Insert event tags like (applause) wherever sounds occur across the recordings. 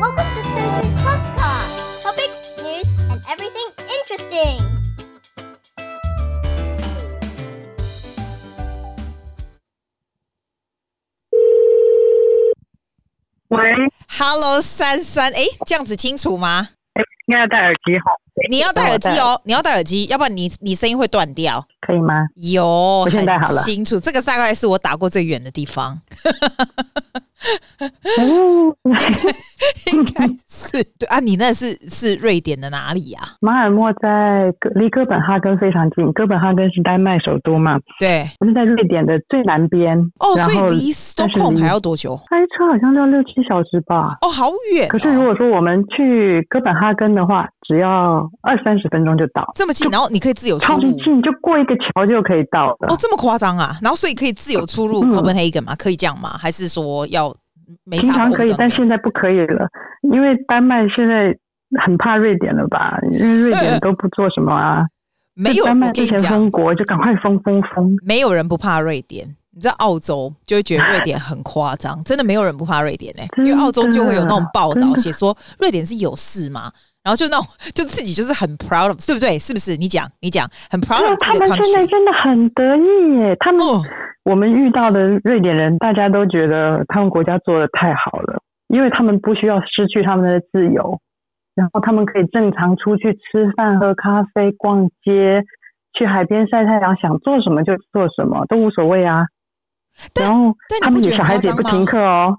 Welcome to Susie's podcast. Topics, news, and everything interesting. 喂，Hello，珊珊，哎，这样子清楚吗？应该要戴耳机好。你要戴耳机哦，你要戴耳机，要不然你你声音会断掉。可以吗？有，我现在好了清楚。这个大概是我打过最远的地方，(laughs) 哦，(laughs) 应该是对啊。你那是是瑞典的哪里呀、啊？马尔默在哥离哥本哈根非常近，哥本哈根是丹麦首都嘛？对，我是在瑞典的最南边。哦，所以离 Stockholm 还要多久？开车好像要六七小时吧。哦，好远、哦。可是如果说我们去哥本哈根的话，只要二三十分钟就到，这么近，然后你可以自由出入，超级近，就过一个桥就可以到了。哦，这么夸张啊！然后所以可以自由出入 Copenhagen 吗？可以这样吗？还是说要没？平常可以，但现在不可以了，因为丹麦现在很怕瑞典了吧？因为瑞典都不做什么啊，(laughs) 没有。丹麦之前封国就赶快封封封，没有人不怕瑞典。你知道澳洲就会觉得瑞典很夸张，真的没有人不怕瑞典嘞、欸，(laughs) 因为澳洲就会有那种报道写说瑞典是有事嘛，然后就那种就自己就是很 proud of，对不对？是不是？你讲你讲很 proud of。他们现在真的很得意耶，他们、哦、我们遇到的瑞典人，大家都觉得他们国家做的太好了，因为他们不需要失去他们的自由，然后他们可以正常出去吃饭、喝咖啡、逛街、去海边晒太阳，想做什么就做什么，都无所谓啊。然后他们有小孩子也不停课哦，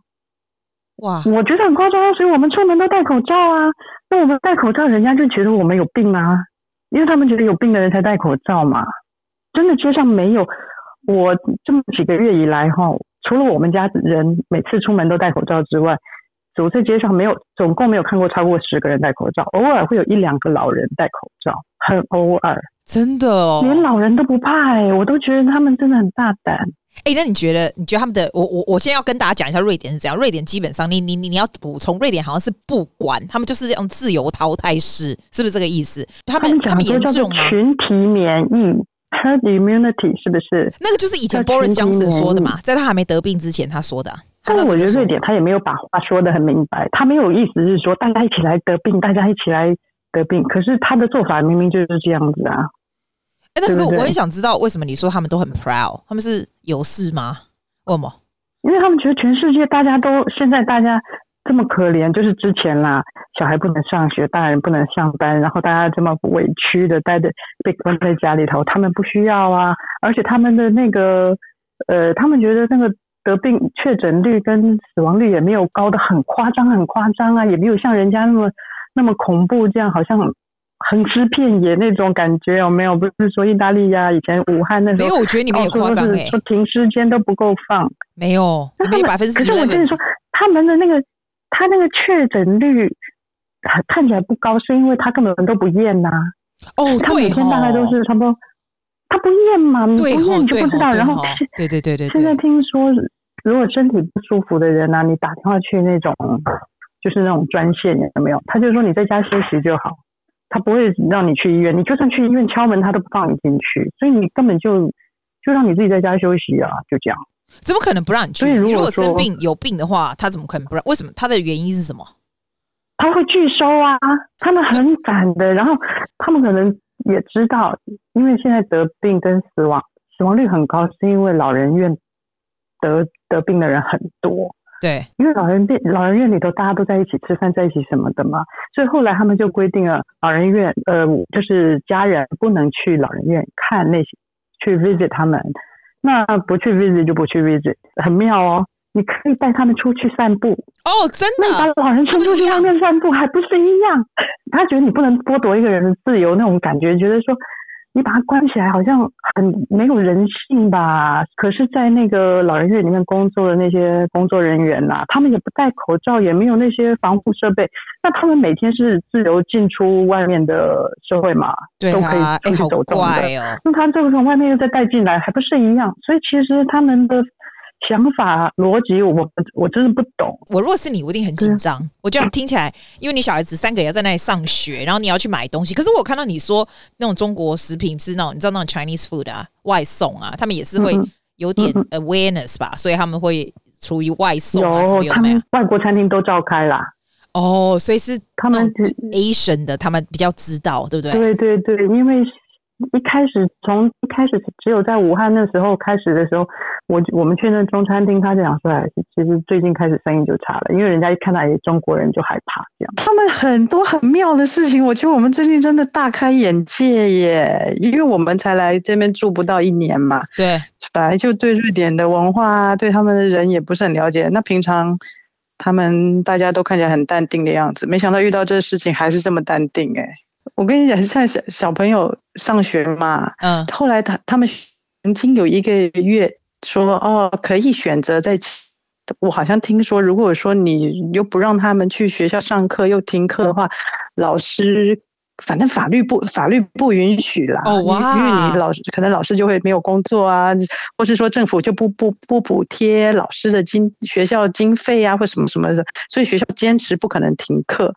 哇！我觉得很夸张，所以我们出门都戴口罩啊。那我们戴口罩，人家就觉得我们有病啊，因为他们觉得有病的人才戴口罩嘛。真的街上没有，我这么几个月以来哈，除了我们家人每次出门都戴口罩之外，走在街上没有，总共没有看过超过十个人戴口罩，偶尔会有一两个老人戴口罩，很偶尔。真的哦，连老人都不怕哎、欸，我都觉得他们真的很大胆。哎、欸，那你觉得？你觉得他们的？我我我现在要跟大家讲一下瑞典是怎样。瑞典基本上你，你你你你要补充，瑞典好像是不管他们就是这样自由淘汰式，是不是这个意思？他们他们严重吗？群体免疫 （herd immunity） 是不是？那个就是以前 Boris Johnson 说的嘛，在他还没得病之前他说的。但是我觉得瑞典他也没有把话说得很明白，他没有意思是说大家一起来得病，大家一起来得病。可是他的做法明明就是这样子啊。哎、欸，但是我很想知道，为什么你说他们都很 proud？他们是有事吗？为什么？因为他们觉得全世界大家都现在大家这么可怜，就是之前啦，小孩不能上学，大人不能上班，然后大家这么委屈的待着，被关在家里头，他们不需要啊。而且他们的那个呃，他们觉得那个得病确诊率跟死亡率也没有高的很夸张，很夸张啊，也没有像人家那么那么恐怖，这样好像。横尸遍野那种感觉有没有？不是说意大利呀、啊，以前武汉那种。没有，我觉得你们也夸张哎。说停尸间都不够放。没有，没有百分之。可是我跟你说，他们的那个，他那个确诊率看起来不高，是因为他根本都不验呐、啊。哦，他每天大概都是差不多，他不验嘛，你不验你就不知道。然后，对对对对，现在听说，如果身体不舒服的人啊，你打电话去那种，就是那种专线，有没有？他就说你在家休息就好。他不会让你去医院，你就算去医院敲门，他都不放你进去，所以你根本就就让你自己在家休息啊，就这样。怎么可能不让你去？如果，你如果生病有病的话，他怎么可能不让？为什么？他的原因是什么？他会拒收啊，他们很赶的，然后他们可能也知道，因为现在得病跟死亡死亡率很高，是因为老人院得得病的人很多。对，因为老人院老人院里头大家都在一起吃饭，在一起什么的嘛，所以后来他们就规定了，老人院呃，就是家人不能去老人院看那些，去 visit 他们，那不去 visit 就不去 visit，很妙哦。你可以带他们出去散步哦，真的，那把老人送出去外面散步还不是一样？他觉得你不能剥夺一个人的自由那种感觉，觉得说。你把它关起来，好像很没有人性吧？可是，在那个老人院里面工作的那些工作人员呐、啊，他们也不戴口罩，也没有那些防护设备，那他们每天是自由进出外面的社会嘛？对啊，都可以出去走动的。哎哦、那他这个从外面又再带进来，还不是一样？所以其实他们的。想法逻辑，我我真的不懂。我如果是你，我一定很紧张。我这样听起来，因为你小孩子三个也要在那里上学，然后你要去买东西。可是我看到你说那种中国食品是那种，你知道那种 Chinese food 啊，外送啊，他们也是会有点 awareness 吧，嗯嗯、所以他们会出于外送啊，有，有没有？外国餐厅都召开啦。哦，所以是他们是 Asian 的，他们比较知道，对不对？对对对，因为一开始从一开始只有在武汉那时候开始的时候，我我们去那中餐厅，他就讲说，哎，其实最近开始生意就差了，因为人家一看到哎中国人就害怕这样。他们很多很妙的事情，我觉得我们最近真的大开眼界耶，因为我们才来这边住不到一年嘛，对，本来就对瑞典的文化，对他们的人也不是很了解，那平常。他们大家都看起来很淡定的样子，没想到遇到这个事情还是这么淡定哎！我跟你讲，像小小朋友上学嘛，嗯，后来他他们曾经有一个月说哦，可以选择在，我好像听说，如果说你又不让他们去学校上课，又停课的话，老师。反正法律不法律不允许啦，哦哇，因为你老师可能老师就会没有工作啊，或是说政府就不不不补贴老师的经学校经费啊，或什么什么的，所以学校坚持不可能停课。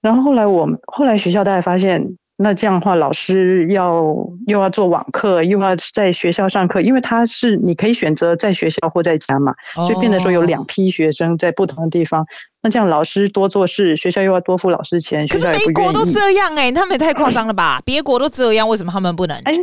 然后后来我们后来学校大家发现。那这样的话，老师要又要做网课，又要在学校上课，因为他是你可以选择在学校或在家嘛，所以变得说有两批学生在不同的地方。那这样老师多做事，学校又要多付老师钱。可是美国都这样哎、欸，他们也太夸张了吧？别国都这样，为什么他们不能？哎，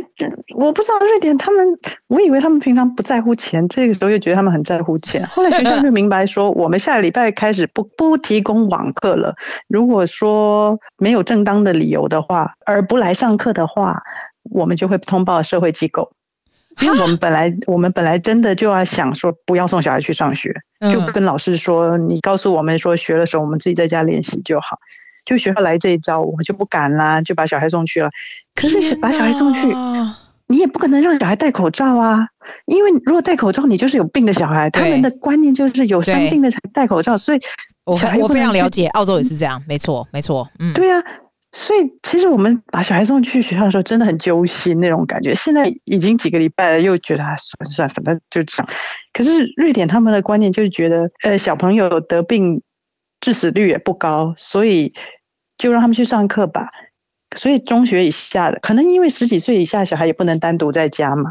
我不知道瑞典他们，我以为他们平常不在乎钱，这个时候又觉得他们很在乎钱。后来学校就明白说，我们下个礼拜开始不不提供网课了。如果说没有正当的理由的话，而不来上课的话，我们就会通报社会机构。因为我们本来我们本来真的就要想说，不要送小孩去上学，就跟老师说，你告诉我们说学的时候，我们自己在家练习就好。就学校来这一招，我们就不敢啦，就把小孩送去了。可是把小孩送去，你也不可能让小孩戴口罩啊，因为如果戴口罩，你就是有病的小孩。他们的观念就是有生病的才戴口罩，所以我我非常了解，澳洲也是这样，没错没错，嗯，对啊。所以，其实我们把小孩送去学校的时候，真的很揪心那种感觉。现在已经几个礼拜了，又觉得啊，算算，反正就这样。可是瑞典他们的观念就是觉得，呃，小朋友得病致死率也不高，所以就让他们去上课吧。所以中学以下的，可能因为十几岁以下小孩也不能单独在家嘛，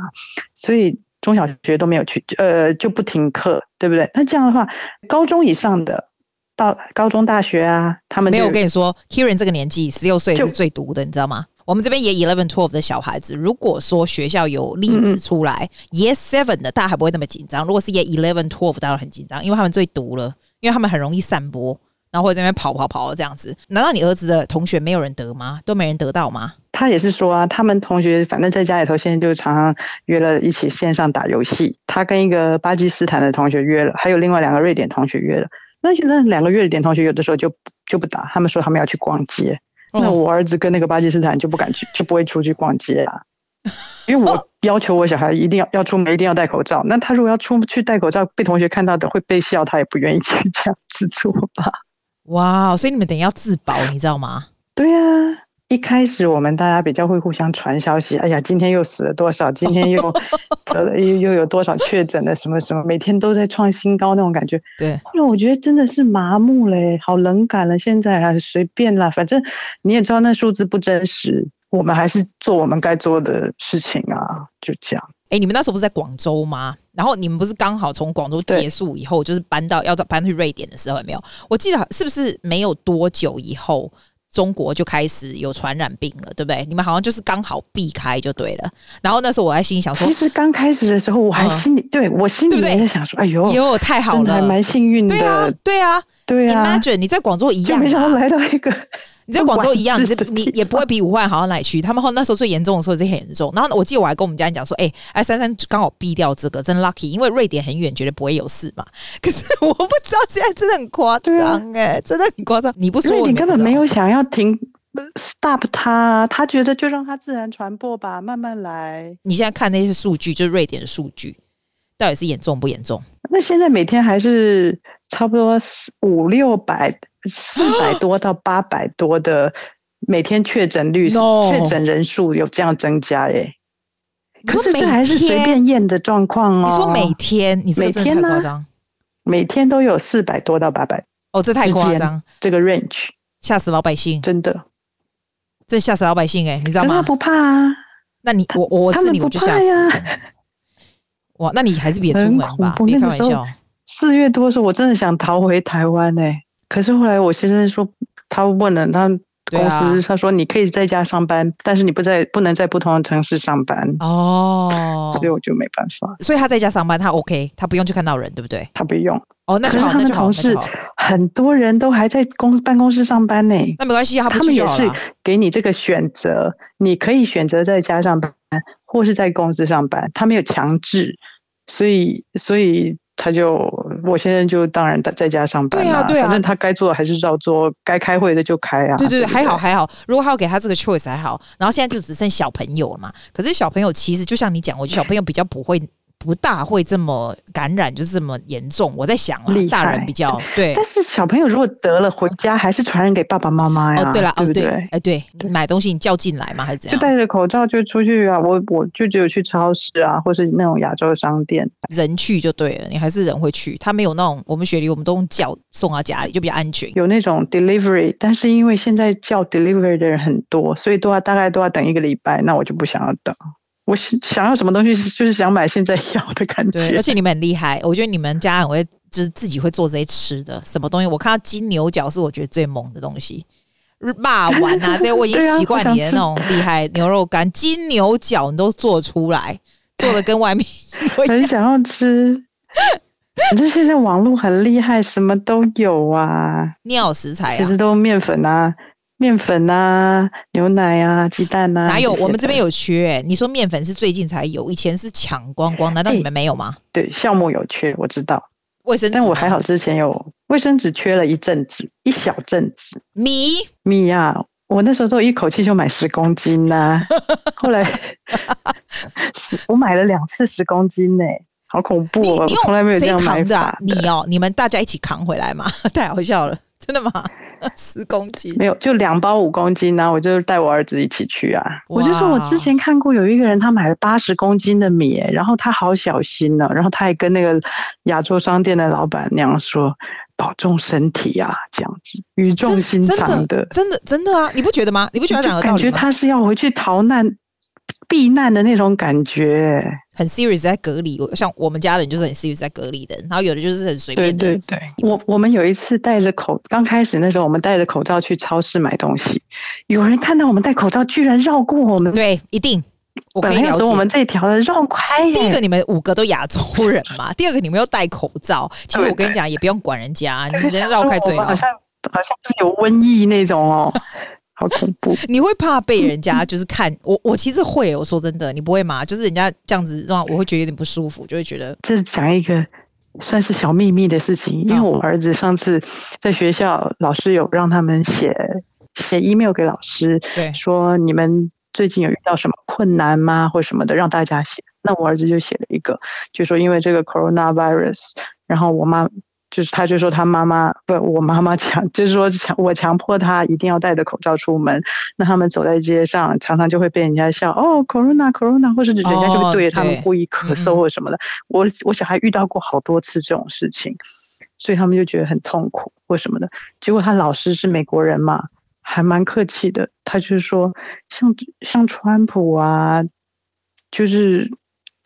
所以中小学都没有去，呃，就不停课，对不对？那这样的话，高中以上的。到高中、大学啊，他们没有。我跟你说，Kieran 这个年纪，十六岁是最毒的，你知道吗？我们这边也 eleven twelve 的小孩子，如果说学校有例子出来，嗯，year seven 的，大家还不会那么紧张。如果是 year eleven twelve，大家很紧张，因为他们最毒了，因为他们很容易散播，然后会在那边跑跑跑这样子。难道你儿子的同学没有人得吗？都没人得到吗？他也是说啊，他们同学反正在家里头，现在就常常约了一起线上打游戏。他跟一个巴基斯坦的同学约了，还有另外两个瑞典同学约了。那那两个瑞典同学有的时候就就不打，他们说他们要去逛街。哦、那我儿子跟那个巴基斯坦就不敢去，就不会出去逛街啊。(laughs) 因为我要求我小孩一定要要出门一定要戴口罩。那他如果要出去戴口罩，被同学看到的会被笑，他也不愿意去 (laughs) 这样子做吧。哇，所以你们等于要自保，你知道吗？对呀、啊。一开始我们大家比较会互相传消息，哎呀，今天又死了多少？今天又 (laughs) 得了又又有多少确诊的什么什么？每天都在创新高那种感觉。对。后来我觉得真的是麻木嘞，好冷感了。现在还是随便啦，反正你也知道那数字不真实，我们还是做我们该做的事情啊，就这样。哎，你们那时候不是在广州吗？然后你们不是刚好从广州结束以后，就是搬到要到搬去瑞典的时候，有没有？我记得是不是没有多久以后？中国就开始有传染病了，对不对？你们好像就是刚好避开就对了。然后那时候我还心里想说，其实刚开始的时候我还心里、嗯、对我心里也在想说，哎呦，哟，太好了，还蛮幸运的。对啊，对啊，对啊。Imagine 你在广州一样，没想到来到一个。你在广州一样，你你也不会比武汉好到哪里去。他们后那时候最严重的时候是很严重。然后我记得我还跟我们家人讲说，哎、欸，哎，珊珊刚好避掉这个，真 lucky，因为瑞典很远，绝对不会有事嘛。可是我不知道，现在真的很夸张，哎，真的很夸张。你不说，瑞典根本没有想要停 stop 他，他觉得就让他自然传播吧，慢慢来。你现在看那些数据，就是瑞典的数据，到底是严重不严重？那现在每天还是差不多五六百。四百多 (gasps) 到八百多的每天确诊率，确诊人数有这样增加耶。可是这还是随便验的状况哦。你说每天，你每天呢？每天都有四百多到八百。哦，这太夸张，这个 range 吓死老百姓，真的，这吓死老百姓哎，你知道吗？他不怕啊。那你我我是你我就吓死。哇，那你还是别出门吧，别开玩笑。四月多的时候，我真的想逃回台湾哎。可是后来我先生说，他问了他公司，啊、他说你可以在家上班，但是你不在不能在不同的城市上班。哦，所以我就没办法。所以他在家上班，他 OK，他不用去看到人，对不对？他不用。哦，那就好，可是他们同事很多人都还在公司办公室上班呢。那没关系，他，他们也是给你这个选择，你可以选择在家上班，或是在公司上班，他没有强制，所以所以。他就我先生就当然在在家上班，对啊，对啊，反正他该做的还是照做，该开会的就开啊。对对对，还好还好。如果他要给他这个 choice 还好，然后现在就只剩小朋友了嘛。可是小朋友其实就像你讲，我觉得小朋友比较不会。不大会这么感染，就是这么严重。我在想啊，大人比较 (laughs) 对。但是小朋友如果得了回家，还是传染给爸爸妈妈呀？哦，对了，对不对？哎，对，你买东西你叫进来吗？还是怎样？就戴着口罩就出去啊！我我就只有去超市啊，或是那种亚洲商店，人去就对了。你还是人会去，他没有那种我们雪梨，我们都用叫送到家里，就比较安全。有那种 delivery，但是因为现在叫 delivery 的人很多，所以都要大概都要等一个礼拜。那我就不想要等。我想要什么东西，就是想买现在要的感觉。对，(laughs) 而且你们很厉害，我觉得你们家很会，就是自己会做这些吃的。什么东西？我看到金牛角是我觉得最猛的东西，霸丸啊 (laughs) 这些我已经习惯你的那种厉害牛肉干、金牛角你都做出来，(laughs) 做的跟外面很想要吃。可是现在网络很厉害，什么都有啊，尿食材啊，其实都面粉啊。面粉啊，牛奶啊，鸡蛋啊，哪有？我们这边有缺、欸。你说面粉是最近才有，以前是抢光光。难道你们没有吗？欸、对，酵母有缺，我知道。卫生纸，但我还好，之前有卫生纸缺了一阵子，一小阵子。米米啊，我那时候都一口气就买十公斤呐、啊，(laughs) 后来 (laughs) 是我买了两次十公斤呢、欸，好恐怖哦！我从来没有这样买的、啊。你哦，你们大家一起扛回来嘛？(laughs) 太好笑了，(laughs) 真的吗？(laughs) 十公斤没有，就两包五公斤呢、啊。我就带我儿子一起去啊。我就说我之前看过有一个人，他买了八十公斤的米，然后他好小心呢、啊。然后他还跟那个亚洲商店的老板娘说：“保重身体啊，这样子语重心长的，真的真的啊，你不觉得吗？你不觉得讲感觉他是要回去逃难？”避难的那种感觉，很 serious 在隔离，像我们家人就是很 serious 在隔离的，然后有的就是很随便的。对对对，我我们有一次戴着口，刚开始那时候我们戴着口罩去超市买东西，有人看到我们戴口罩，居然绕过我们。对，一定。我可以了解我们这条的绕开。第一个，你们五个都亚洲人嘛；(laughs) 第二个，你们又戴口罩。其实我跟你讲，也不用管人家，你人家绕开最好。好像好像是有瘟疫那种哦。好恐怖！(laughs) 你会怕被人家就是看我？我其实会，我说真的，你不会吗？就是人家这样子让我会觉得有点不舒服，就会觉得。这讲一个算是小秘密的事情，因为我儿子上次在学校，老师有让他们写写 email 给老师，对，说你们最近有遇到什么困难吗，或什么的，让大家写。那我儿子就写了一个，就说因为这个 coronavirus，然后我妈。就是他，就说他妈妈不，我妈妈强，就是说强，我强迫他一定要戴着口罩出门。那他们走在街上，常常就会被人家笑哦，Corona，Corona，或者人家就会对着他们故意咳嗽或什么的。哦、我我小孩遇到过好多次这种事情，所以他们就觉得很痛苦或什么的。结果他老师是美国人嘛，还蛮客气的。他就是说，像像川普啊，就是。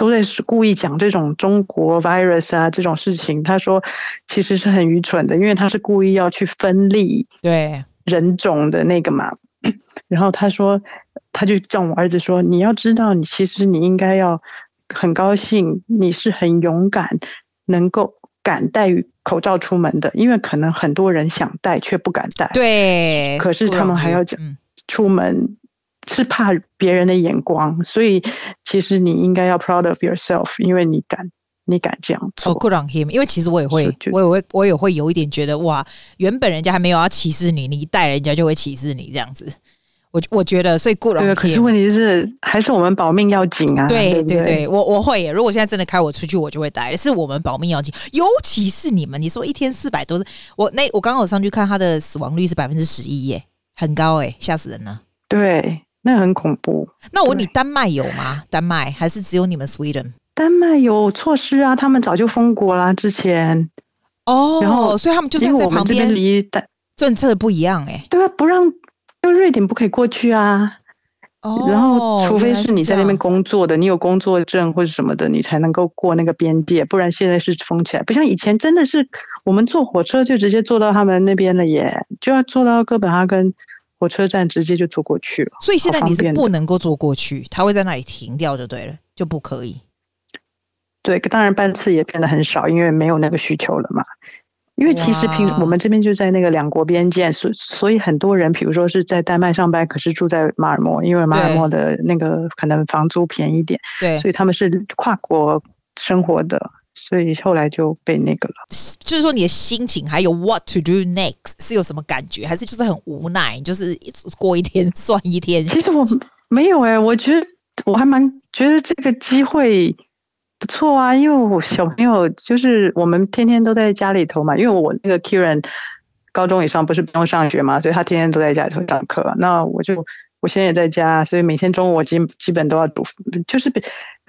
都在故意讲这种中国 virus 啊这种事情，他说其实是很愚蠢的，因为他是故意要去分立对人种的那个嘛。(clears throat) 然后他说，他就叫我儿子说，你要知道，你其实你应该要很高兴，你是很勇敢，能够敢戴口罩出门的，因为可能很多人想戴却不敢戴。对，可是他们还要讲出门。是怕别人的眼光，所以其实你应该要 proud of yourself，因为你敢，你敢这样做。Good him，因为其实我也会，我也会，我也会有一点觉得，哇，原本人家还没有要歧视你，你一带人家就会歧视你这样子。我我觉得，所以 on him。可是问题是，还是我们保命要紧啊。对对对，对，我我会耶，如果现在真的开我出去，我就会戴。是我们保命要紧，尤其是你们，你说一天四百多，我那我刚刚有上去看，他的死亡率是百分之十一耶，很高哎，吓死人了。对。那很恐怖。那我问你，丹麦有吗？丹麦还是只有你们 Sweden？丹麦有措施啊，他们早就封国啦。之前哦，然后所以他们就在旁边离政策不一样哎、欸。对啊，不让，就瑞典不可以过去啊。哦，然后除非是你在那边工作的，你有工作证或者什么的，你才能够过那个边界，不然现在是封起来。不像以前，真的是我们坐火车就直接坐到他们那边了耶，就要坐到哥本哈根火车站，直接就坐过去了。所以现在你是不能够坐过去，他会在那里停掉就对了，就不可以。对，当然班次也变得很少，因为没有那个需求了嘛。因为其实平我们这边就在那个两国边界，所所以很多人，比如说是在丹麦上班，可是住在马尔默，因为马尔默的那个可能房租便宜点，对，所以他们是跨国生活的，所以后来就被那个了。就是说你的心情还有 what to do next 是有什么感觉，还是就是很无奈，就是过一天 (laughs) 算一天？其实我没有哎、欸，我觉得我还蛮觉得这个机会。不错啊，因为我小朋友就是我们天天都在家里头嘛，因为我那个 Kieran 高中以上不是不用上学嘛，所以他天天都在家里头上课。那我就我现在也在家，所以每天中午我基基本都要读，就是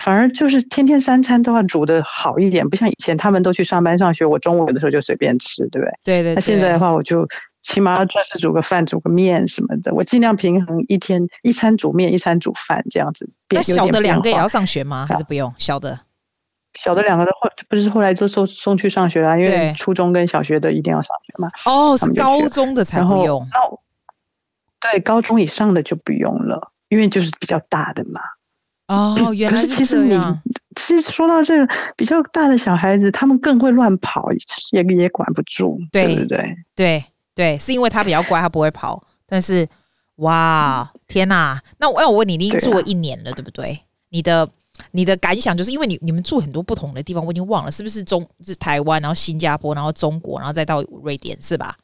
反而就是天天三餐都要煮的好一点，不像以前他们都去上班上学，我中午有的时候就随便吃，对不对？对对对。那现在的话，我就起码要正式煮个饭，煮个面什么的，我尽量平衡一天一餐煮面，一餐煮饭这样子。那小的两个也要上学吗？(laughs) 还是不用？小的。小的两个的话，不是后来就送送去上学啦，因为初中跟小学的一定要上学嘛。哦，是高中的才不用。对，高中以上的就不用了，因为就是比较大的嘛。哦，原来是这样。其实你其实说到这个比较大的小孩子，他们更会乱跑，也也管不住，对，对不对？对对，是因为他比较乖，他不会跑。但是，哇，天哪！那我要我问你，你已经住了一年了，对，啊、对不对？你的。你的感想就是因为你你们住很多不同的地方，我已经忘了是不是中是台湾，然后新加坡，然后中国，然后再到瑞典，是吧？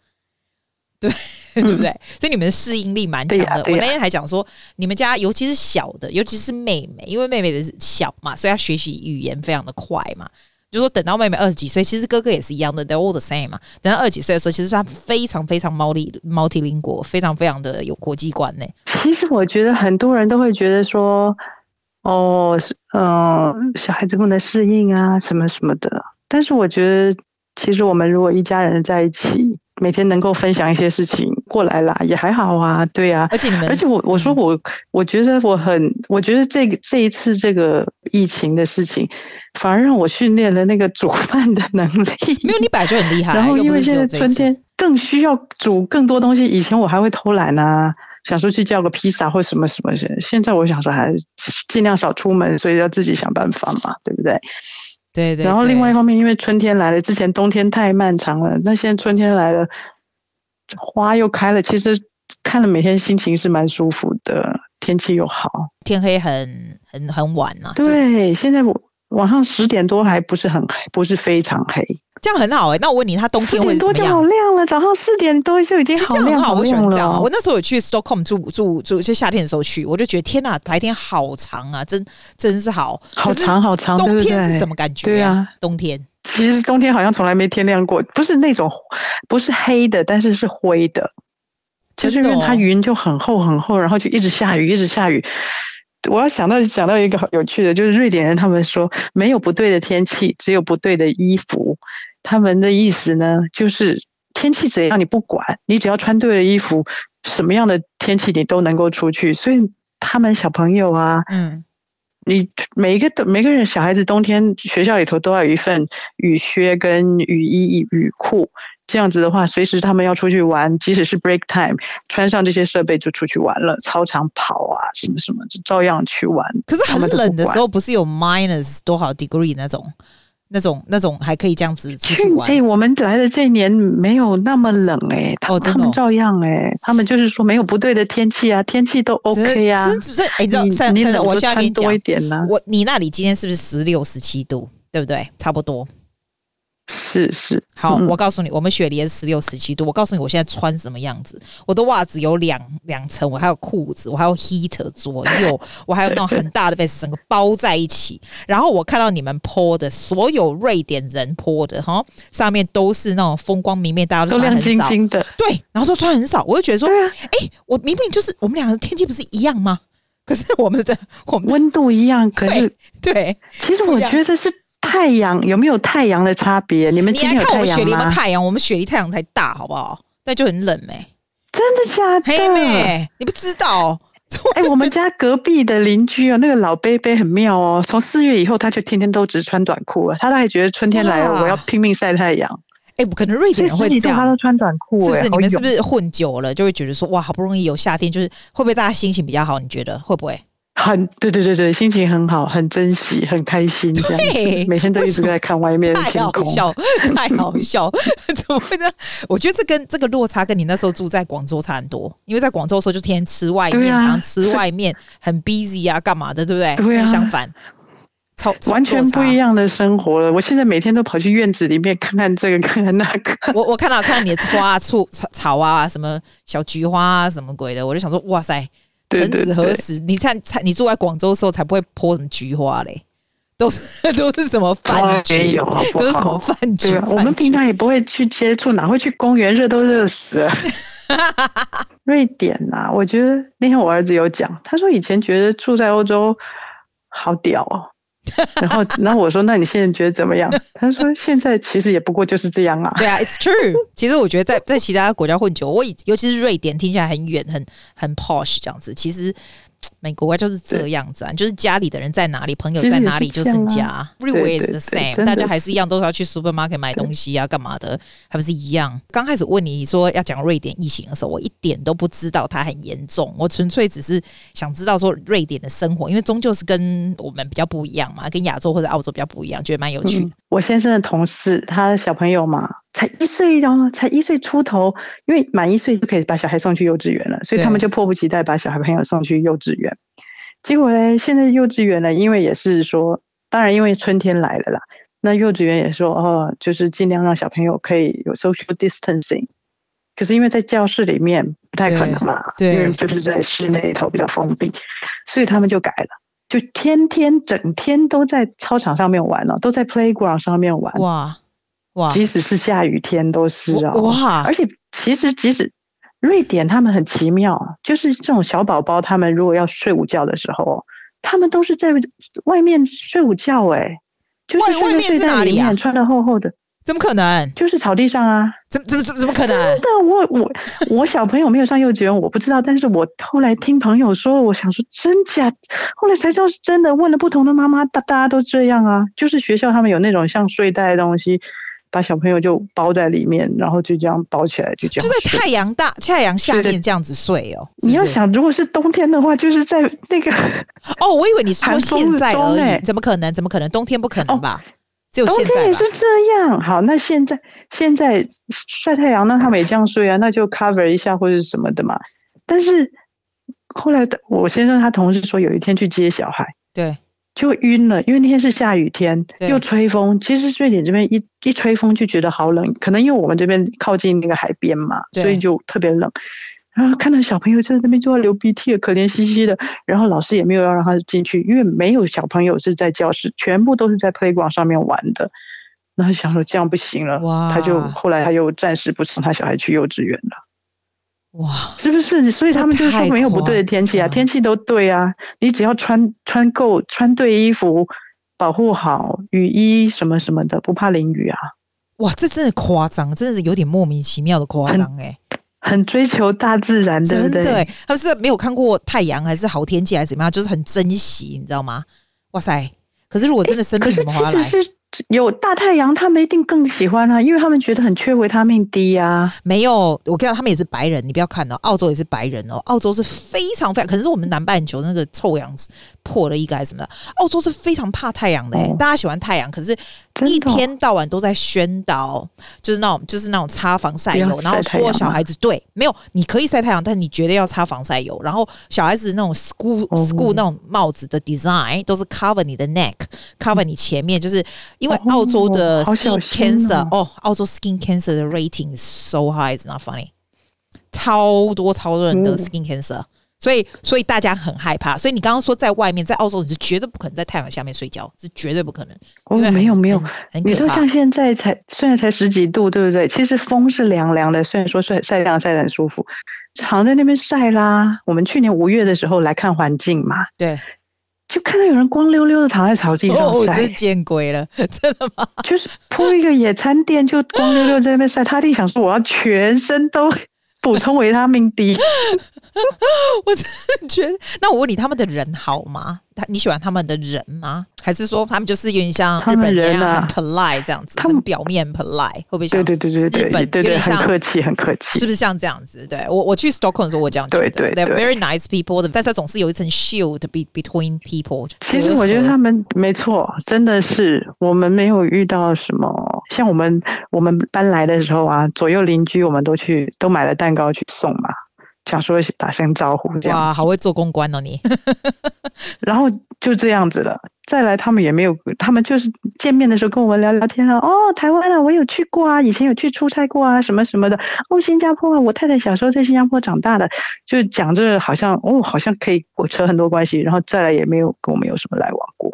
对，嗯、对不对？所以你们的适应力蛮强的。啊啊、我那天还讲说，你们家尤其是小的，尤其是妹妹，因为妹妹的小嘛，所以她学习语言非常的快嘛。就说等到妹妹二十几岁，其实哥哥也是一样的，they're all the same 嘛。等到二十几岁的时候，其实他非常非常 multi multilingual，非常非常的有国际观呢。其实我觉得很多人都会觉得说。哦，是，嗯，小孩子不能适应啊，什么什么的。但是我觉得，其实我们如果一家人在一起，每天能够分享一些事情过来啦，也还好啊，对啊。而且你们，而且我我说我，我觉得我很，我觉得这个这一次这个疫情的事情，反而让我训练了那个煮饭的能力。没有，你本来就很厉害。(laughs) 然后因为现在春天更需要煮更多东西，以前我还会偷懒啊。想说去叫个披萨或什么什么，现在我想说还是尽量少出门，所以要自己想办法嘛，对不对？对，对对。然后另外一方面，因为春天来了，之前冬天太漫长了，那现在春天来了，花又开了，其实看了每天心情是蛮舒服的，天气又好，天黑很很很晚了、啊。对，现在我晚上十点多还不是很黑，不是非常黑。这样很好哎、欸，那我问你，它冬天会怎么样？多就好亮了，早上四点多就已经好亮好亮了。我喜欢这样。我那时候有去 Stockholm 住住住，就夏天的时候去，我就觉得天呐，白天好长啊，真真是好，好长好长。冬天是什么感觉、啊？对啊，冬天其实冬天好像从来没天亮过，不是那种不是黑的，但是是灰的，就是因为它云就很厚很厚，然后就一直下雨，一直下雨。我要想到想到一个有趣的，就是瑞典人他们说，没有不对的天气，只有不对的衣服。他们的意思呢，就是天气怎样你不管，你只要穿对了衣服，什么样的天气你都能够出去。所以他们小朋友啊，嗯，你每一个每个人小孩子冬天学校里头都要有一份雨靴跟雨衣雨裤，这样子的话，随时他们要出去玩，即使是 break time，穿上这些设备就出去玩了，操场跑啊什么什么，就照样去玩。可是很冷的时候，不是有 minus 多少 degree 那种？那种那种还可以这样子出去玩。哎、欸，我们来的这一年没有那么冷哎、欸，他、哦、他们照样哎、欸，他们就是说没有不对的天气啊，天气都 OK 啊。是不是？哎，你你你我现在跟你多一点呢、啊。我你那里今天是不是十六十七度？对不对？差不多。是是，好，我告诉你，我们雪梨是十六十七度。我告诉你，我现在穿什么样子？我的袜子有两两层，我还有裤子，我还有 heater 左右，我还有那种很大的 vest，整个包在一起。然后我看到你们 po 的所有瑞典人 po 的哈，上面都是那种风光明媚，大家都穿很少，都亮晶晶的，对，然后都穿很少，我就觉得说，哎、欸，我明明就是我们两个天气不是一样吗？可是我们的我们温度一样，可是对，对其实我觉得是。太阳有没有太阳的差别？你们今天有太阳吗？你来看我们雪梨有没有太阳？我们雪梨太阳才大，好不好？但就很冷哎、欸，真的假的？你不知道？(laughs) 哎、欸，我们家隔壁的邻居哦，那个老伯伯很妙哦。从四月以后，他就天天都只穿短裤了。他都还觉得春天来了，我要拼命晒太阳。哎、欸，可能瑞典人会这样，他都穿短裤，是不是？你们是不是混久了，就会觉得说哇，好不容易有夏天，就是会不会大家心情比较好？你觉得会不会？很对对对对，心情很好，很珍惜，很开心，这样子，每天都一直在看外面的天空，太好笑，太好笑，(laughs) 怎么会呢？我觉得这跟这个落差跟你那时候住在广州差很多，因为在广州的时候就天天吃外面，啊、常吃外面，很 busy 啊，干嘛的，对不对？对啊，相反，超，超完全不一样的生活了。我现在每天都跑去院子里面看看这个，(laughs) 看看那个。我我看到看到你的花 (laughs) 草草啊，什么小菊花啊，什么鬼的，我就想说，哇塞。曾几何时，你看，才你住在广州的时候，才不会泼什么菊花嘞，都是都是什么饭菊，都是什么饭局。我们平常也不会去接触，哪会去公园？热都热死了。瑞典呐、啊，我觉得那天我儿子有讲，他说以前觉得住在欧洲好屌哦。(laughs) 然后，然后我说：“那你现在觉得怎么样？” (laughs) 他说：“现在其实也不过就是这样啊。”对啊，It's true。其实我觉得在在其他国家混久，我以尤其是瑞典，听起来很远、很很 posh 这样子。其实。美国就是这样子啊，就是家里的人在哪里，朋友在哪里，就是家。Everywhere is the same，大家还是一样，都是要去 supermarket 买东西啊，干嘛的，还不是一样。刚开始问你说要讲瑞典疫情的时候，我一点都不知道它很严重，我纯粹只是想知道说瑞典的生活，因为终究是跟我们比较不一样嘛，跟亚洲或者澳洲比较不一样，觉得蛮有趣的。嗯，我先生的同事，他的小朋友嘛。才一岁哦，才一岁出头，因为满一岁就可以把小孩送去幼稚园了，所以他们就迫不及待把小孩朋友送去幼稚园。结果呢，现在幼稚园呢，因为也是说，当然因为春天来了啦，那幼稚园也说哦，就是尽量让小朋友可以有 social distancing。可是因为在教室里面不太可能嘛，对，因为就是在室内里头比较封闭，所以他们就改了，就天天整天都在操场上面玩了，都在 playground 上面玩。哇。即使是下雨天都是啊！哇！而且其实即使瑞典他们很奇妙，就是这种小宝宝，他们如果要睡午觉的时候，他们都是在外面睡午觉。哎，就是睡在睡袋里面，穿的厚厚的，怎么可能？就是草地上啊！怎怎怎怎么可能？真的，我我我小朋友没有上幼稚园，我不知道。但是我后来听朋友说，我想说真假，后来才知道是真的。问了不同的妈妈，大大家都这样啊，就是学校他们有那种像睡袋的东西。把小朋友就包在里面，然后就这样包起来，就这样。就在太阳大太阳下面这样子睡哦。你要想，如果是冬天的话，就是在那个哦，我以为你说现在而已，怎么可能？怎么可能？冬天不可能吧？只有现在。冬天也是这样。好，那现在现在晒太阳，那他们也这样睡啊，那就 cover 一下或者什么的嘛。但是后来的我先生他同事说，有一天去接小孩，对。就晕了，因为那天是下雨天，又吹风。其实瑞典这边一一吹风就觉得好冷，可能因为我们这边靠近那个海边嘛，所以就特别冷。然后看到小朋友在那边就要流鼻涕，可怜兮兮的。然后老师也没有要让他进去，因为没有小朋友是在教室，全部都是在 playground 上面玩的。然后想说这样不行了，他就后来他又暂时不送他小孩去幼稚园了。哇，是不是？所以他们就说没有不对的天气啊，天气都对啊。你只要穿穿够，穿对衣服，保护好雨衣什么什么的，不怕淋雨啊。哇，这真的夸张，真的是有点莫名其妙的夸张哎，很追求大自然的，对不对？对，他们是没有看过太阳，还是好天气，还是怎么样？就是很珍惜，你知道吗？哇塞！可是如果真的生病，怎么来？有大太阳，他们一定更喜欢啊，因为他们觉得很缺维他命 D 啊。没有，我看到他们也是白人，你不要看哦，澳洲也是白人哦，澳洲是非常非常，可能是我们南半球那个臭氧破了一个还是什么的，澳洲是非常怕太阳的，欸哦，大家喜欢太阳，可是一天到晚都在宣导，就是那种就是那种擦防晒油，然后说小孩子对，没有，你可以晒太阳，但你绝对要擦防晒油，然后小孩子那种 school school 那种帽子的 design 都是 cover 你的 neck，cover 你前面，就是。因为澳洲的 skin cancer 哦，哦，澳洲 skin cancer 的 rating is so high，is not funny，超多超多人的 skin cancer，、嗯、所以所以大家很害怕。所以你刚刚说在外面，在澳洲你是绝对不可能在太阳下面睡觉，是绝对不可能。哦，没有没有，你说像现在才虽然才十几度，对不对？其实风是凉凉的，虽然说晒晒太阳晒得很舒服，躺在那边晒啦。我们去年五月的时候来看环境嘛，对。就看到有人光溜溜的躺在草地上晒，哦，真见鬼了，(laughs) 真的吗？就是铺一个野餐垫，就光溜溜在那边晒。他弟想说，我要全身都补充维他命 D。(laughs) 我真的觉得，那我问你，他们的人好吗？他你喜欢他们的人吗？还是说他们就是有点像日本人啊，很 polite 这样子？他们表面 polite 会不会像？对对对对对，对对，很客气，很客气，是不是像这样子？对我我去 Stockholm 的时候，我这样觉得，对对，They're very nice people，但是他总是有一层 shield be between people。其实我觉得他们没错，真的是我们没有遇到什么，像我们我们搬来的时候啊，左右邻居我们都去都买了蛋糕去送嘛。想说打声招呼，这样哇，好会做公关哦你。(laughs) 然后就这样子了。再来，他们也没有，他们就是见面的时候跟我们聊聊天啊。哦，台湾啊，我有去过啊，以前有去出差过啊，什么什么的。哦，新加坡啊，我太太小时候在新加坡长大的，就讲着好像哦，好像可以我扯很多关系。然后再来也没有跟我们有什么来往过，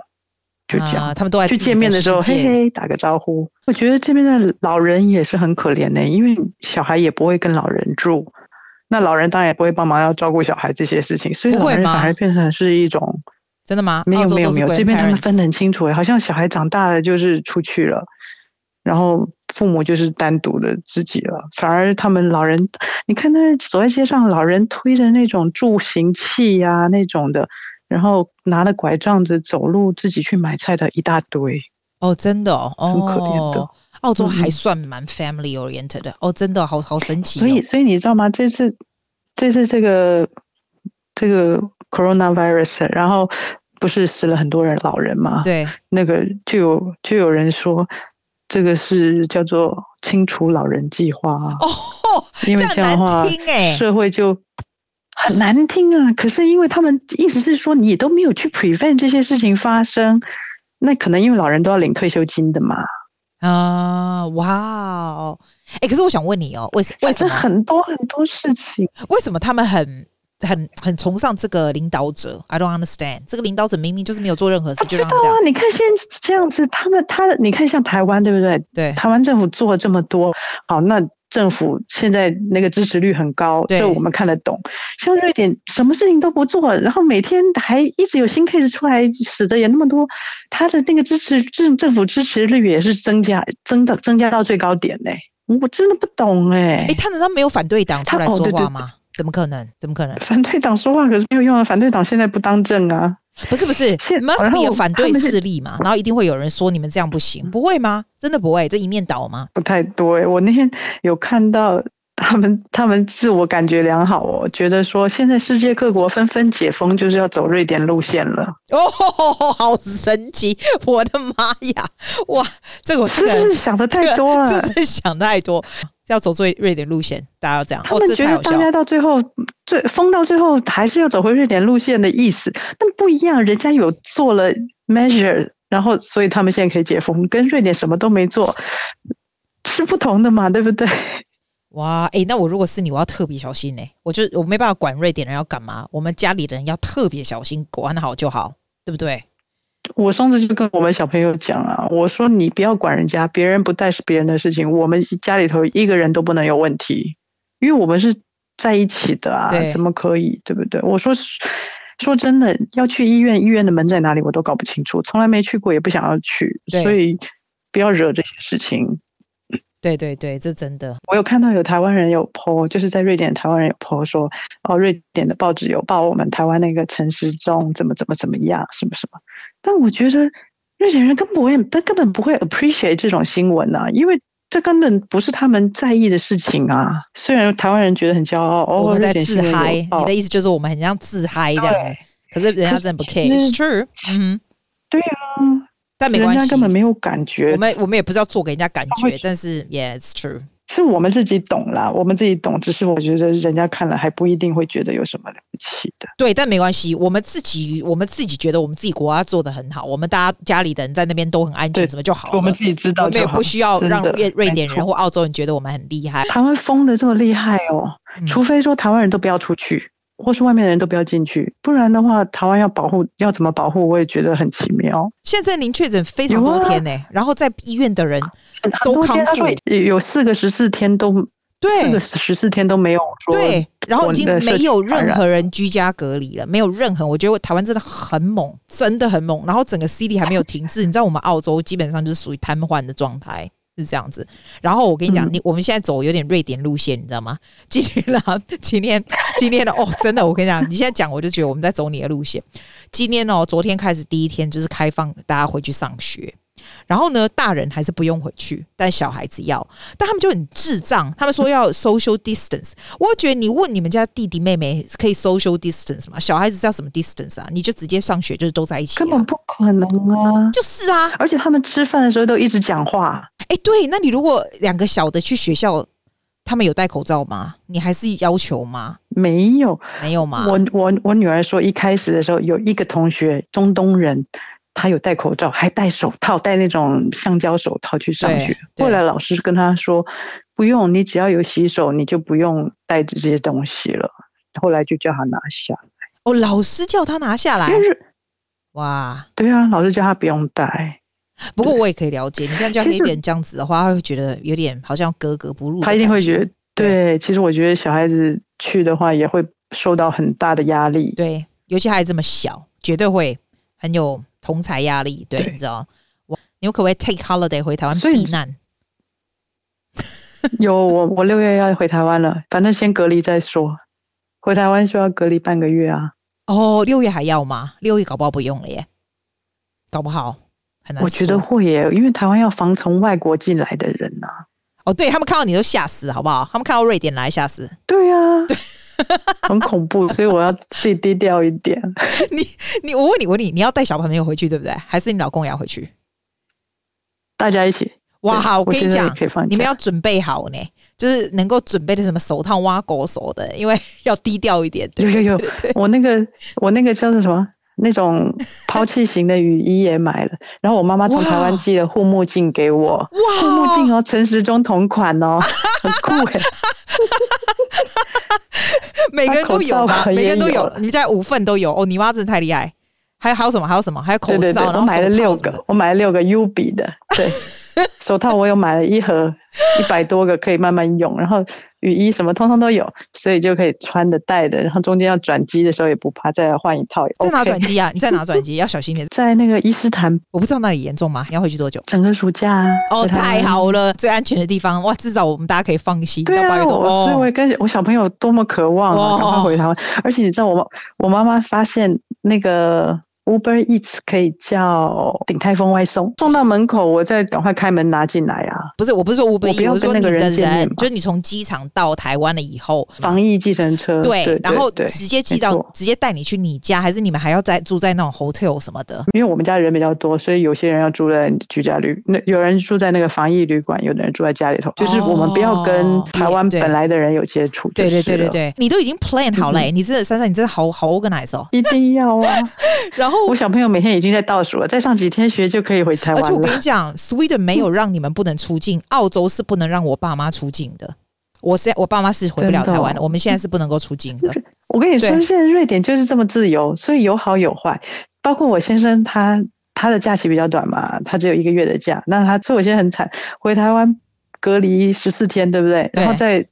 就这样。啊、他们都爱去见面的时候，嘿嘿，打个招呼。我觉得这边的老人也是很可怜的，因为小孩也不会跟老人住。那老人当然也不会帮忙要照顾小孩这些事情，所以老人反而变成是一种真的吗？没有没有没有，这边他们分得很清楚，好像小孩长大了就是出去了，然后父母就是单独的自己了。反而他们老人，你看那走在街上，老人推着那种助行器呀、啊、那种的，然后拿着拐杖子走路，自己去买菜的一大堆。哦，真的哦，很可怜的。澳洲还算蛮 family oriented 的、嗯、哦，真的好好神奇、哦。所以，所以你知道吗？这次，这次这个这个 coronavirus，然后不是死了很多人老人吗？对，那个就有就有人说，这个是叫做清除老人计划啊。哦，因为这样的话，社会就很难听啊。可是因为他们意思是说，你都没有去 prevent 这些事情发生，那可能因为老人都要领退休金的嘛。啊，哇哦！哎，可是我想问你哦，为什为什么很多很多事情？为什么他们很很很崇尚这个领导者？I don't understand。这个领导者明明就是没有做任何事，就让他这样。啊，你看现在这样子，他们他你看像台湾对不对？对，台湾政府做了这么多，好那。政府现在那个支持率很高，这我们看得懂。像瑞典，什么事情都不做，然后每天还一直有新 case 出来，死的也那么多，他的那个支持政政府支持率也是增加，增的增加到最高点嘞。我真的不懂哎。哎，他难道没有反对党出来说话吗？怎么可能？怎么可能？反对党说话可是没有用啊！反对党现在不当政啊。不是不是，must be 有反对势力嘛，然后一定会有人说你们这样不行，不会吗？真的不会，这一面倒吗？不太对，我那天有看到他们，(laughs) 他们自我感觉良好哦，觉得说现在世界各国纷纷解封，就是要走瑞典路线了。哦，好神奇！我的妈呀，哇，这个我真的是想的太多了，真的想太多。要走最瑞典路线，大家要这样。他们觉得大家到最后，最封到最后还是要走回瑞典路线的意思，但不一样，人家有做了 measure，然后所以他们现在可以解封，跟瑞典什么都没做是不同的嘛，对不对？哇，哎、欸，那我如果是你，我要特别小心呢、欸。我就我没办法管瑞典人要干嘛，我们家里人要特别小心，管好就好，对不对？我上次就跟我们小朋友讲啊，我说你不要管人家，别人不带是别人的事情，我们家里头一个人都不能有问题，因为我们是在一起的啊，怎么可以，对不对？我说说真的，要去医院，医院的门在哪里我都搞不清楚，从来没去过，也不想要去，所以不要惹这些事情。对对对，这真的。我有看到有台湾人有 po，就是在瑞典台湾人有 po 说，哦，瑞典的报纸有报我们台湾那个陈时中怎么怎么怎么样，什么什么。但我觉得瑞典人根本不会，他根本不会 appreciate 这种新闻啊，因为这根本不是他们在意的事情啊。虽然台湾人觉得很骄傲，哦，我们在自嗨。你的意思就是我们很像自嗨这样子，可是人家真的不 care。It's true，嗯，对啊。但没关系，人家根本没有感觉。我们我们也不是要做给人家感觉，但是 yeah, it's true，是我们自己懂啦，我们自己懂。只是我觉得人家看了还不一定会觉得有什么了不起的。对，但没关系，我们自己我们自己觉得我们自己国家做的很好，我们大家家里的人在那边都很安全，怎么就好了。我们自己知道，我们也不需要让瑞瑞典人或澳洲人觉得我们很厉害。台湾封的这么厉害哦，除非说台湾人都不要出去。或是外面的人都不要进去，不然的话，台湾要保护，要怎么保护？我也觉得很奇妙。现在您确诊非常多天呢、欸，啊、然后在医院的人都康复，有四个十四天都对，四个十四天都没有说对，然后已经没有任何人居家隔离了，没有任何。我觉得台湾真的很猛，真的很猛。然后整个 city 还没有停滞，你知道我们澳洲基本上就是属于瘫痪的状态。是这样子。然后我跟你讲，嗯、你我们现在走有点瑞典路线，你知道吗？今天啊，今天今天的哦，真的，我跟你讲，你现在讲我就觉得我们在走你的路线。今天哦，昨天开始第一天就是开放大家回去上学。然后呢，大人还是不用回去，但小孩子要。但他们就很智障，他们说要 (laughs) social distance。我觉得你问你们家弟弟妹妹可以 social distance 吗？小孩子是要什么 distance 啊？你就直接上学，就是都在一起、啊，根本不可能啊！就是啊，而且他们吃饭的时候都一直讲话。哎，对，那你如果两个小的去学校，他们有戴口罩吗？你还是要求吗？没有，没有吗？我我我女儿说，一开始的时候有一个同学中东人。他有戴口罩，还戴手套，戴那种橡胶手套去上学。后来老师跟他说：“不用，你只要有洗手，你就不用带着这些东西了。”后来就叫他拿下来。哦，老师叫他拿下来。就是哇，对啊，老师叫他不用带。不过我也可以了解，你看这样有点这样子的话，他会觉得有点好像格格不入。他一定会觉得，对，对。其实我觉得小孩子去的话，也会受到很大的压力。对，尤其还这么小，绝对会很有。同侪压力，对，对你知道，我你可不可以 take holiday 回台湾避难？(laughs) 有我，我六月要回台湾了，反正先隔离再说。回台湾需要隔离半个月啊。哦，六月还要吗？六月搞不好不用了耶，搞不好很难。我觉得会耶，因为台湾要防从外国进来的人呐、啊。哦，对他们看到你都吓死，好不好？他们看到瑞典来吓死。对啊。对 (laughs) 很恐怖，所以我要自己低调一点。(laughs) 你你我问你，我问你，你要带小朋友回去对不对？还是你老公也要回去？大家一起。哇，我跟你讲，你们要准备好呢，就是能够准备的什么手套、挖狗手的，因为要低调一点。有有有，我那个我那个叫做什么？那种抛弃型的雨衣也买了，然后我妈妈从台湾寄了护目镜给我。哇，护目镜哦，陈时中同款哦，很酷哎。(laughs) 每个人都有吧？每个人都有，你们家五份都有哦。你妈真的太厉害。还有还有什么？还有什么？还有口罩。对对对，我买了六个，我买了六个 U 比的。对，手套我有买了一盒，一百多个可以慢慢用，然后。雨衣什么通通都有，所以就可以穿的戴的，然后中间要转机的时候也不怕，再来换一套。在哪转机啊？你在哪转机？(laughs) 要小心点。在那个伊斯坦，我不知道那里严重吗？你要回去多久？整个暑假。哦，太好了，最安全的地方哇！至少我们大家可以放心。对啊，我所以我也跟我小朋友多么渴望啊，赶快回台湾。而且你知道我我妈妈发现那个。Uber Eats 可以叫鼎泰丰外送，送到门口，我再赶快开门拿进来啊！不是，我不是说 Uber Eats，我不要跟那个人见面，就是你从机场到台湾了以后，防疫计程车，对，对，然后直接寄到，直接带你去你家，还是你们还要在住在那种 hotel 什么的？因为我们家人比较多，所以有些人要住在居家旅，那有人住在那个防疫旅馆，有的人住在家里头，就是我们不要跟台湾本来的人有接触。对对对对对，你都已经 plan 好了，你真的珊珊，你真的好好 organize 哦，一定要啊！(laughs) 然后我小朋友每天。已经在倒数了，再上几天学就可以回台湾了。而且我跟你讲，Sweden 没有让你们不能出境，澳洲是不能让我爸妈出境的。我是我爸妈是回不了台湾的，我们现在是不能够出境的。我跟你说，现在瑞典就是这么自由，所以有好有坏。包括我先生他，他他的假期比较短嘛，他只有一个月的假，那他所以我现在很惨，回台湾隔离十四天，对不对？然后再。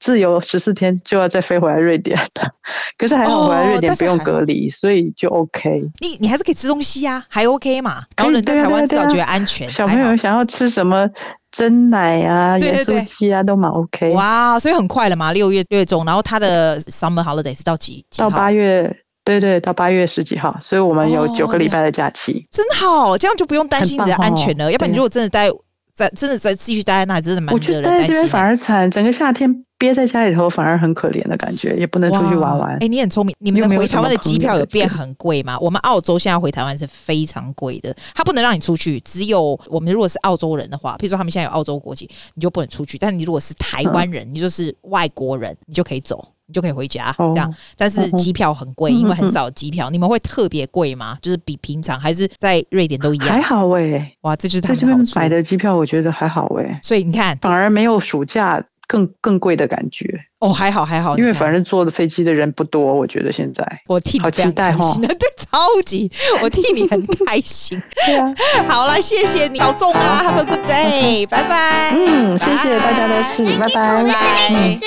自由十四天就要再飞回来瑞典，(laughs) 可是还好回来瑞典不用隔离，所以就 OK。你你还是可以吃东西呀、啊，还 OK 嘛？然后人在台湾至少觉得安全。小朋友想要吃什么蒸奶啊、盐酥鸡啊，都蛮 OK。哇，所以很快了嘛，六月月中，然后他的 Summer Holiday 是到几几号？到八月，对，对对，到八月十几号，所以我们有九个礼拜的假期，真好，这样就不用担心你的安全了。哦、要不然你如果真的待在真的在继续待在那里，真的蛮。我觉得待在这边反而惨，整个夏天。憋在家里头反而很可怜的感觉，也不能出去玩玩。哎、欸，你很聪明。你们的回台湾的机票有变很贵吗？我们澳洲现在回台湾是非常贵的，他不能让你出去。只有我们如果是澳洲人的话，譬如说他们现在有澳洲国籍，你就不能出去。但你如果是台湾人，嗯、你就是外国人，你就可以走，你就可以回家、哦、这样。但是机票很贵，因为很少机票。你们会特别贵吗？就是比平常还是在瑞典都一样？还好哎、欸，哇，这就是在这边买的机票，我觉得还好哎、欸。所以你看，反而没有暑假。更更贵的感觉哦，还好还好，因为反正坐的飞机的人不多，我觉得现在我替好期待哈，(laughs) 对，超级，我替你很开心，对啊，好了，谢谢你，保重啊，Have a good day，拜拜，嗯，谢谢大家的事，拜拜，拜拜。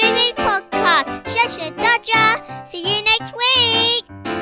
谢谢大家，See you next week。